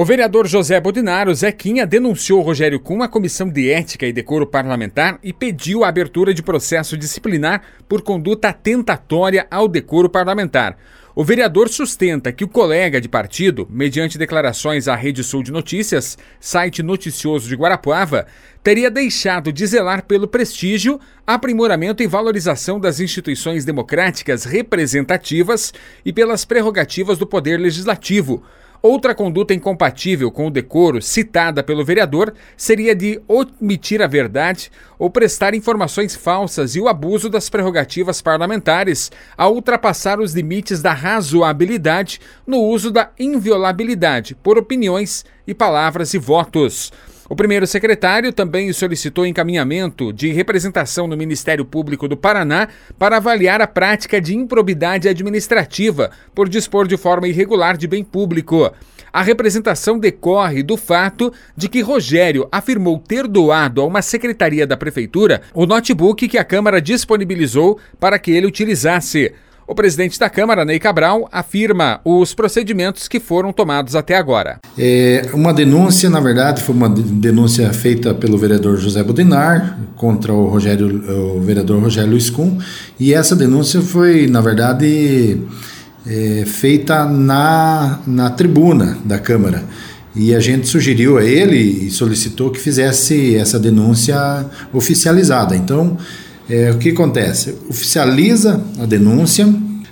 O vereador José Bodinaro Zequinha denunciou Rogério Kuhn à Comissão de Ética e Decoro Parlamentar e pediu a abertura de processo disciplinar por conduta tentatória ao decoro parlamentar. O vereador sustenta que o colega de partido, mediante declarações à Rede Sul de Notícias, site noticioso de Guarapuava, teria deixado de zelar pelo prestígio, aprimoramento e valorização das instituições democráticas representativas e pelas prerrogativas do Poder Legislativo Outra conduta incompatível com o decoro citada pelo vereador seria de omitir a verdade ou prestar informações falsas e o abuso das prerrogativas parlamentares a ultrapassar os limites da razoabilidade no uso da inviolabilidade por opiniões e palavras e votos. O primeiro secretário também solicitou encaminhamento de representação no Ministério Público do Paraná para avaliar a prática de improbidade administrativa por dispor de forma irregular de bem público. A representação decorre do fato de que Rogério afirmou ter doado a uma secretaria da prefeitura o notebook que a Câmara disponibilizou para que ele utilizasse. O presidente da Câmara, Ney Cabral, afirma os procedimentos que foram tomados até agora. É uma denúncia, na verdade, foi uma denúncia feita pelo vereador José Bodinar contra o, Rogério, o vereador Rogério Luiz Kuhn, e essa denúncia foi, na verdade, é, feita na, na tribuna da Câmara. E a gente sugeriu a ele e solicitou que fizesse essa denúncia oficializada. Então, é, o que acontece? Oficializa a denúncia,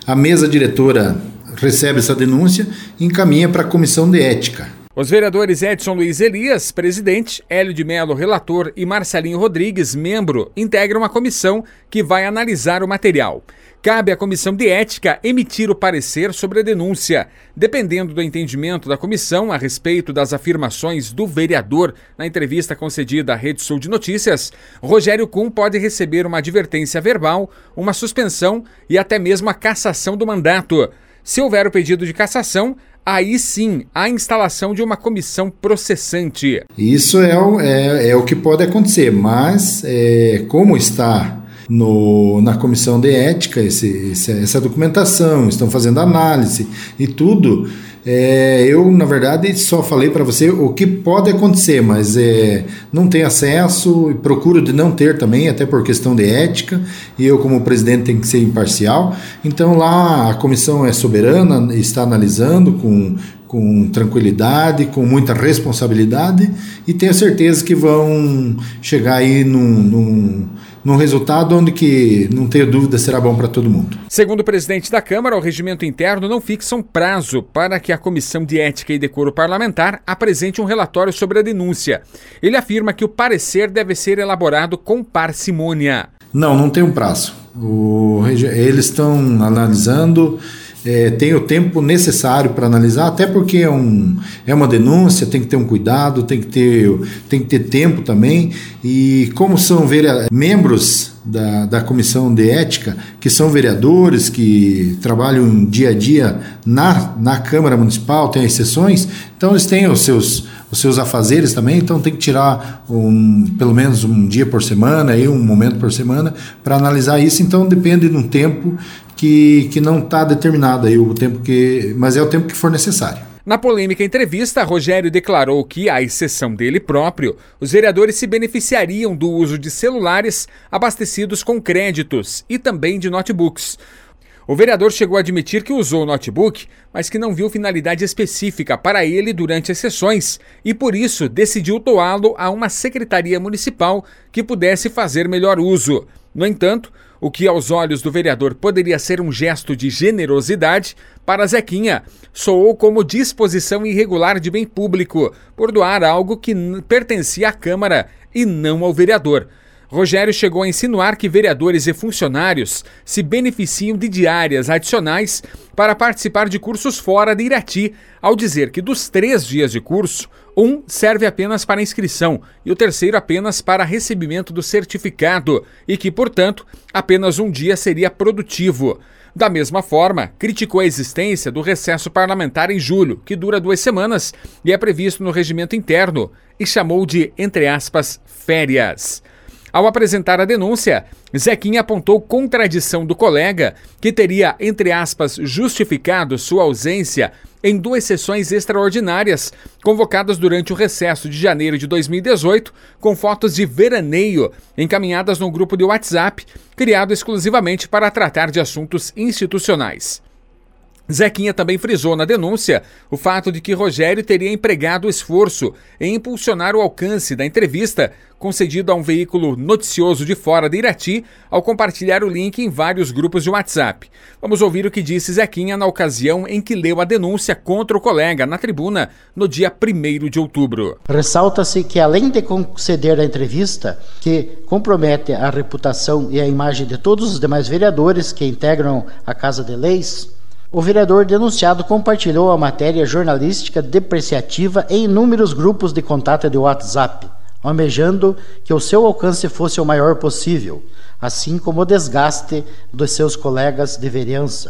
a mesa diretora recebe essa denúncia e encaminha para a comissão de ética. Os vereadores Edson Luiz Elias, presidente, Hélio de Mello, relator, e Marcelinho Rodrigues, membro, integram a comissão que vai analisar o material. Cabe à comissão de ética emitir o parecer sobre a denúncia. Dependendo do entendimento da comissão a respeito das afirmações do vereador na entrevista concedida à Rede Sul de Notícias, Rogério Kuhn pode receber uma advertência verbal, uma suspensão e até mesmo a cassação do mandato. Se houver o pedido de cassação, aí sim a instalação de uma comissão processante. Isso é o, é, é o que pode acontecer, mas é, como está no, na comissão de ética esse, esse, essa documentação, estão fazendo análise e tudo. É, eu, na verdade, só falei para você o que pode acontecer, mas é, não tem acesso e procuro de não ter também, até por questão de ética, e eu, como presidente, tenho que ser imparcial. Então, lá a comissão é soberana, está analisando com, com tranquilidade, com muita responsabilidade, e tenho certeza que vão chegar aí num, num num resultado onde que, não tenho dúvida, será bom para todo mundo. Segundo o presidente da Câmara, o regimento interno não fixa um prazo para que a Comissão de Ética e Decoro Parlamentar apresente um relatório sobre a denúncia. Ele afirma que o parecer deve ser elaborado com parcimônia. Não, não tem um prazo. O, eles estão analisando é, tem o tempo necessário para analisar, até porque é, um, é uma denúncia, tem que ter um cuidado, tem que ter, tem que ter tempo também. E como são membros da, da comissão de ética, que são vereadores, que trabalham dia a dia na, na Câmara Municipal, tem as sessões, então eles têm os seus, os seus afazeres também, então tem que tirar um, pelo menos um dia por semana, aí, um momento por semana, para analisar isso. Então depende de um tempo que, que não está determinado aí o tempo que. Mas é o tempo que for necessário. Na polêmica entrevista, Rogério declarou que, à exceção dele próprio, os vereadores se beneficiariam do uso de celulares abastecidos com créditos e também de notebooks. O vereador chegou a admitir que usou o notebook, mas que não viu finalidade específica para ele durante as sessões e, por isso, decidiu doá-lo a uma secretaria municipal que pudesse fazer melhor uso. No entanto, o que aos olhos do vereador poderia ser um gesto de generosidade, para Zequinha soou como disposição irregular de bem público por doar algo que pertencia à Câmara e não ao vereador. Rogério chegou a insinuar que vereadores e funcionários se beneficiam de diárias adicionais para participar de cursos fora de Irati, ao dizer que dos três dias de curso, um serve apenas para inscrição e o terceiro apenas para recebimento do certificado, e que, portanto, apenas um dia seria produtivo. Da mesma forma, criticou a existência do recesso parlamentar em julho, que dura duas semanas e é previsto no regimento interno, e chamou de, entre aspas, férias. Ao apresentar a denúncia, Zequinha apontou contradição do colega, que teria, entre aspas, justificado sua ausência em duas sessões extraordinárias, convocadas durante o recesso de janeiro de 2018, com fotos de veraneio encaminhadas no grupo de WhatsApp, criado exclusivamente para tratar de assuntos institucionais. Zequinha também frisou na denúncia o fato de que Rogério teria empregado esforço em impulsionar o alcance da entrevista concedido a um veículo noticioso de fora de Irati ao compartilhar o link em vários grupos de WhatsApp. Vamos ouvir o que disse Zequinha na ocasião em que leu a denúncia contra o colega na tribuna no dia 1 de outubro. Ressalta-se que, além de conceder a entrevista, que compromete a reputação e a imagem de todos os demais vereadores que integram a Casa de Leis, o vereador denunciado compartilhou a matéria jornalística depreciativa em inúmeros grupos de contato de WhatsApp, almejando que o seu alcance fosse o maior possível, assim como o desgaste dos seus colegas de vereança.